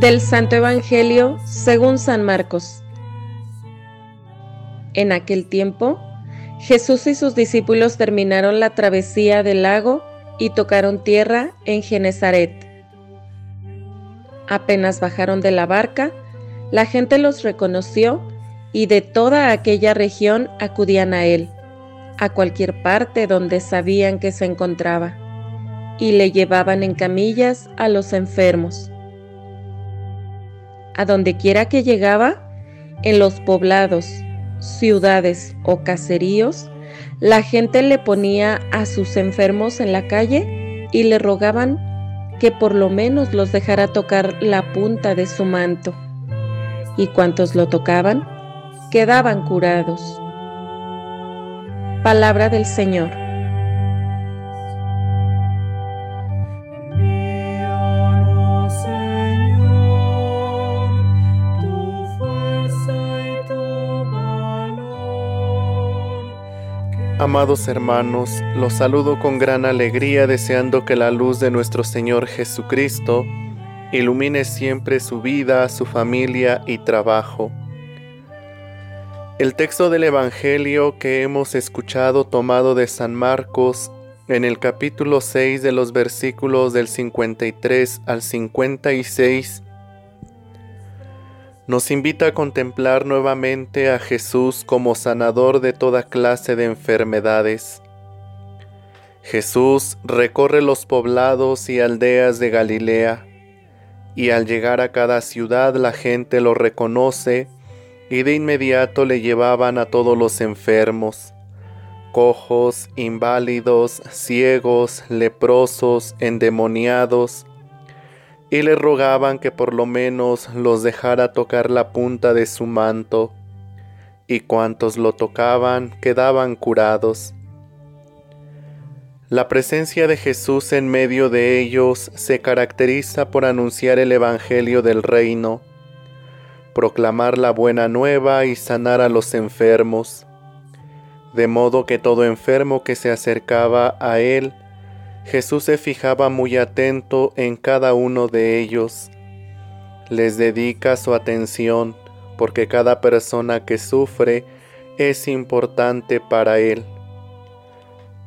Del Santo Evangelio según San Marcos. En aquel tiempo, Jesús y sus discípulos terminaron la travesía del lago y tocaron tierra en Genezaret. Apenas bajaron de la barca, la gente los reconoció y de toda aquella región acudían a él, a cualquier parte donde sabían que se encontraba, y le llevaban en camillas a los enfermos. A donde quiera que llegaba, en los poblados, ciudades o caseríos, la gente le ponía a sus enfermos en la calle y le rogaban que por lo menos los dejara tocar la punta de su manto. Y cuantos lo tocaban, quedaban curados. Palabra del Señor. Amados hermanos, los saludo con gran alegría deseando que la luz de nuestro Señor Jesucristo ilumine siempre su vida, su familia y trabajo. El texto del Evangelio que hemos escuchado tomado de San Marcos en el capítulo 6 de los versículos del 53 al 56 nos invita a contemplar nuevamente a Jesús como sanador de toda clase de enfermedades. Jesús recorre los poblados y aldeas de Galilea, y al llegar a cada ciudad la gente lo reconoce y de inmediato le llevaban a todos los enfermos, cojos, inválidos, ciegos, leprosos, endemoniados, y le rogaban que por lo menos los dejara tocar la punta de su manto, y cuantos lo tocaban quedaban curados. La presencia de Jesús en medio de ellos se caracteriza por anunciar el Evangelio del reino, proclamar la buena nueva y sanar a los enfermos, de modo que todo enfermo que se acercaba a él Jesús se fijaba muy atento en cada uno de ellos. Les dedica su atención porque cada persona que sufre es importante para Él.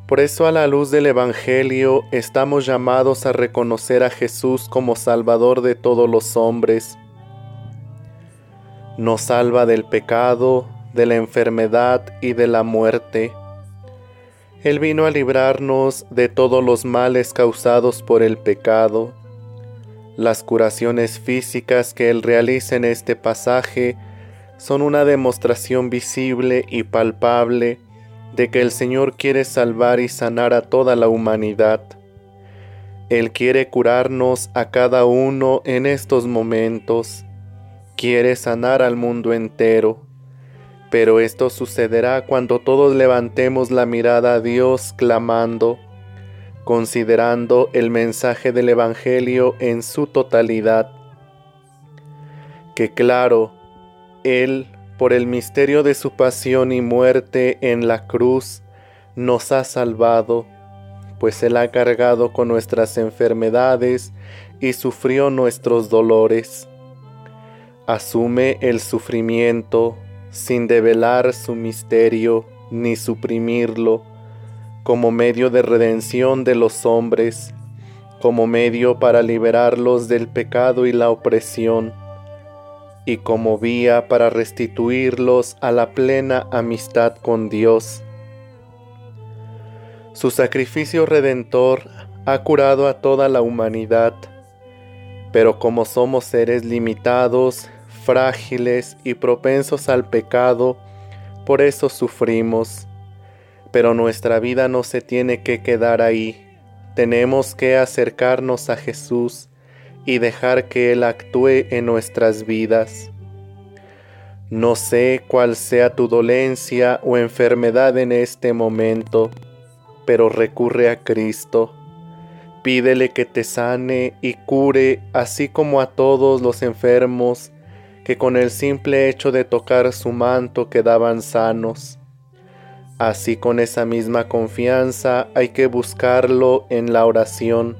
Por eso a la luz del Evangelio estamos llamados a reconocer a Jesús como Salvador de todos los hombres. Nos salva del pecado, de la enfermedad y de la muerte él vino a librarnos de todos los males causados por el pecado. Las curaciones físicas que Él realiza en este pasaje son una demostración visible y palpable de que el Señor quiere salvar y sanar a toda la humanidad. Él quiere curarnos a cada uno en estos momentos. Quiere sanar al mundo entero. Pero esto sucederá cuando todos levantemos la mirada a Dios clamando, considerando el mensaje del Evangelio en su totalidad. Que claro, Él, por el misterio de su pasión y muerte en la cruz, nos ha salvado, pues Él ha cargado con nuestras enfermedades y sufrió nuestros dolores. Asume el sufrimiento, sin develar su misterio ni suprimirlo, como medio de redención de los hombres, como medio para liberarlos del pecado y la opresión, y como vía para restituirlos a la plena amistad con Dios. Su sacrificio redentor ha curado a toda la humanidad, pero como somos seres limitados, frágiles y propensos al pecado, por eso sufrimos. Pero nuestra vida no se tiene que quedar ahí. Tenemos que acercarnos a Jesús y dejar que Él actúe en nuestras vidas. No sé cuál sea tu dolencia o enfermedad en este momento, pero recurre a Cristo. Pídele que te sane y cure, así como a todos los enfermos que con el simple hecho de tocar su manto quedaban sanos. Así con esa misma confianza hay que buscarlo en la oración.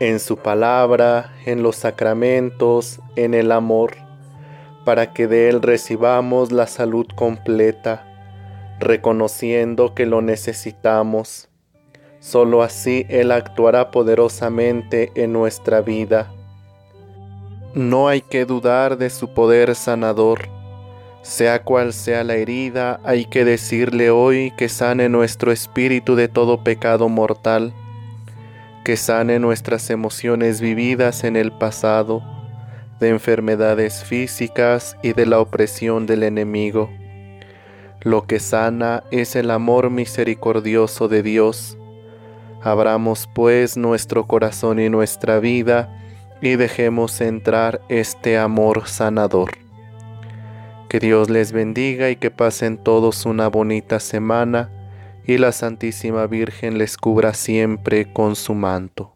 en su palabra, en los sacramentos, en el amor, para que de Él recibamos la salud completa, reconociendo que lo necesitamos. Solo así Él actuará poderosamente en nuestra vida. No hay que dudar de su poder sanador. Sea cual sea la herida, hay que decirle hoy que sane nuestro espíritu de todo pecado mortal que sane nuestras emociones vividas en el pasado, de enfermedades físicas y de la opresión del enemigo. Lo que sana es el amor misericordioso de Dios. Abramos pues nuestro corazón y nuestra vida y dejemos entrar este amor sanador. Que Dios les bendiga y que pasen todos una bonita semana y la Santísima Virgen les cubra siempre con su manto.